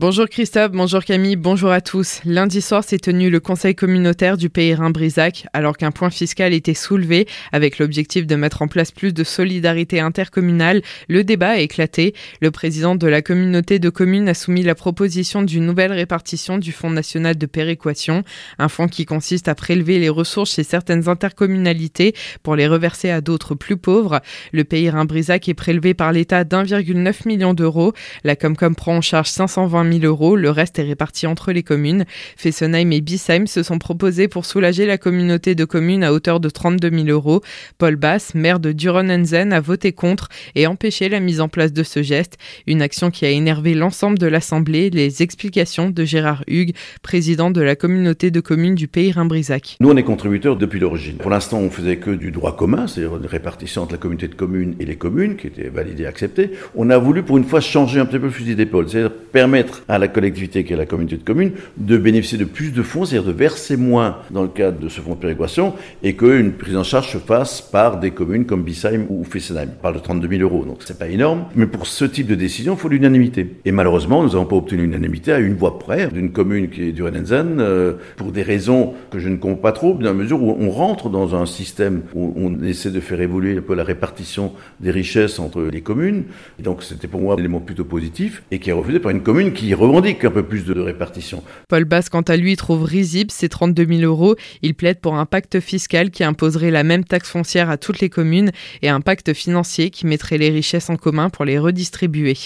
Bonjour Christophe, bonjour Camille, bonjour à tous. Lundi soir s'est tenu le conseil communautaire du pays Rhin-Brisac alors qu'un point fiscal était soulevé avec l'objectif de mettre en place plus de solidarité intercommunale. Le débat a éclaté. Le président de la communauté de communes a soumis la proposition d'une nouvelle répartition du Fonds national de péréquation, un fonds qui consiste à prélever les ressources chez certaines intercommunalités pour les reverser à d'autres plus pauvres. Le pays Rhin-Brisac est prélevé par l'État d'1,9 million d'euros. La Comcom prend en charge 520 000 euros. Le reste est réparti entre les communes. Fessenheim et Bissheim se sont proposés pour soulager la communauté de communes à hauteur de 32 000 euros. Paul Bass, maire de Duronenzen, a voté contre et empêché la mise en place de ce geste. Une action qui a énervé l'ensemble de l'Assemblée. Les explications de Gérard Hugues, président de la communauté de communes du pays Rhin-Brisac. Nous, on est contributeurs depuis l'origine. Pour l'instant, on faisait que du droit commun, c'est-à-dire une répartition entre la communauté de communes et les communes, qui était validée et acceptée. On a voulu, pour une fois, changer un petit peu le fusil d'épaule, c'est-à-dire permettre à la collectivité qui est la communauté de communes de bénéficier de plus de fonds, c'est-à-dire de verser moins dans le cadre de ce fonds de péréquation et qu'une prise en charge se fasse par des communes comme Bissheim ou Fessenheim. On parle de 32 000 euros, donc c'est pas énorme. Mais pour ce type de décision, il faut l'unanimité. Et malheureusement, nous n'avons pas obtenu l'unanimité à une voix près d'une commune qui est du Renenzen, euh, pour des raisons que je ne comprends pas trop, dans la mesure où on rentre dans un système où on essaie de faire évoluer un peu la répartition des richesses entre les communes. Et donc c'était pour moi un élément plutôt positif et qui est refusé par une commune qui revendique un peu plus de répartition. Paul Bass, quant à lui, trouve risible ces 32 000 euros. Il plaide pour un pacte fiscal qui imposerait la même taxe foncière à toutes les communes et un pacte financier qui mettrait les richesses en commun pour les redistribuer.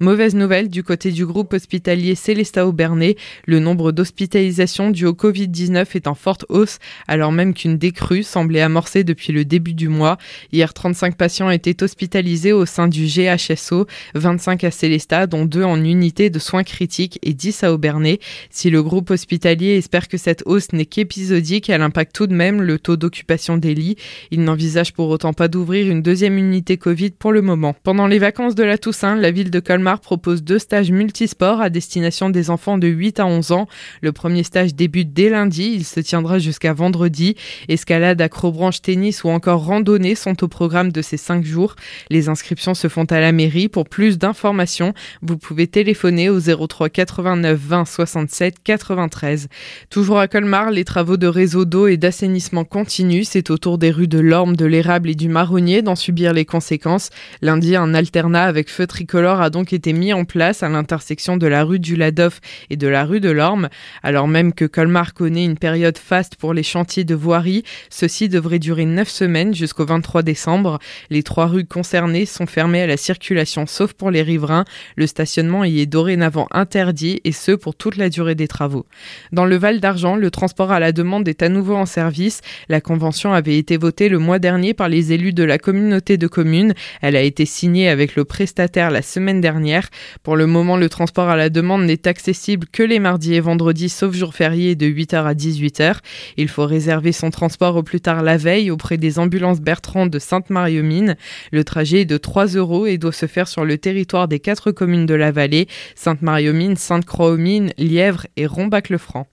Mauvaise nouvelle du côté du groupe hospitalier Célestat Aubernais. Le nombre d'hospitalisations dues au Covid-19 est en forte hausse, alors même qu'une décrue semblait amorcée depuis le début du mois. Hier, 35 patients étaient hospitalisés au sein du GHSO, 25 à Célestat, dont deux en unité de soins critiques et 10 à Aubernais. Si le groupe hospitalier espère que cette hausse n'est qu'épisodique, elle impacte tout de même le taux d'occupation des lits. Il n'envisage pour autant pas d'ouvrir une deuxième unité Covid pour le moment. Pendant les vacances de la Toussaint, la ville de Colmar propose deux stages multisports à destination des enfants de 8 à 11 ans. Le premier stage débute dès lundi, il se tiendra jusqu'à vendredi. Escalade, acrobranche, tennis ou encore randonnée sont au programme de ces cinq jours. Les inscriptions se font à la mairie. Pour plus d'informations, vous pouvez téléphoner au 03 89 20 67 93. Toujours à Colmar, les travaux de réseau d'eau et d'assainissement continuent. C'est au tour des rues de l'Orme, de l'Érable et du Marronnier d'en subir les conséquences. Lundi, un alternat avec feu tricolore a donc été mis en place à l'intersection de la rue du Ladoff et de la rue de l'Orme. Alors même que Colmar connaît une période faste pour les chantiers de voirie, ceci devrait durer 9 semaines jusqu'au 23 décembre. Les trois rues concernées sont fermées à la circulation sauf pour les riverains. Le stationnement y est dorénavant interdit et ce pour toute la durée des travaux. Dans le Val d'Argent, le transport à la demande est à nouveau en service. La convention avait été votée le mois dernier par les élus de la communauté de communes. Elle a été signée avec le prestataire la semaine dernière. Pour le moment, le transport à la demande n'est accessible que les mardis et vendredis sauf jour férié de 8h à 18h. Il faut réserver son transport au plus tard la veille auprès des ambulances Bertrand de Sainte-Marie-aux-Mines. Le trajet est de 3 euros et doit se faire sur le territoire des quatre communes de la vallée, Sainte-Marie-aux-Mines, Sainte-Croix-aux-Mines, Lièvre et Rombac-le-Franc.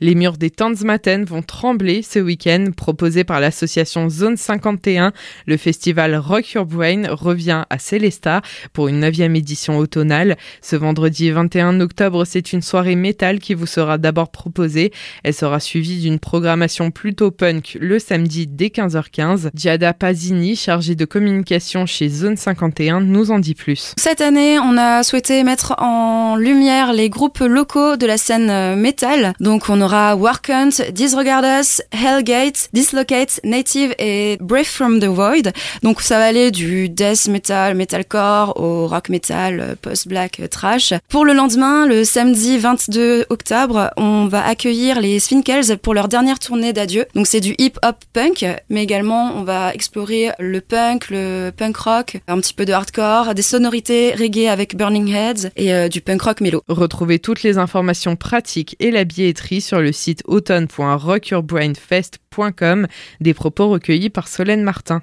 Les murs des Tanzmatten vont trembler ce week-end, proposé par l'association Zone 51. Le festival Rock Your Brain revient à Célestat pour une neuvième édition automnale. Ce vendredi 21 octobre, c'est une soirée métal qui vous sera d'abord proposée. Elle sera suivie d'une programmation plutôt punk le samedi dès 15h15. Giada Pasini, chargée de communication chez Zone 51, nous en dit plus. Cette année, on a souhaité mettre en lumière les groupes locaux de la scène euh, métal. Donc on aura Warkunt, Disregard Us, Hellgate, Dislocate, Native et Breath from the Void. Donc ça va aller du death metal, metalcore au rock metal, post-black, trash. Pour le lendemain, le samedi 22 octobre, on va accueillir les Swinkels pour leur dernière tournée d'adieu. Donc c'est du hip-hop punk, mais également on va explorer le punk, le punk rock, un petit peu de hardcore, des sonorités reggae avec Burning Heads et euh, du punk rock mélo. Retrouvez toutes les informations pratiques et la billetterie sur le site automne.rockyourbrainfest.com des propos recueillis par Solène Martin.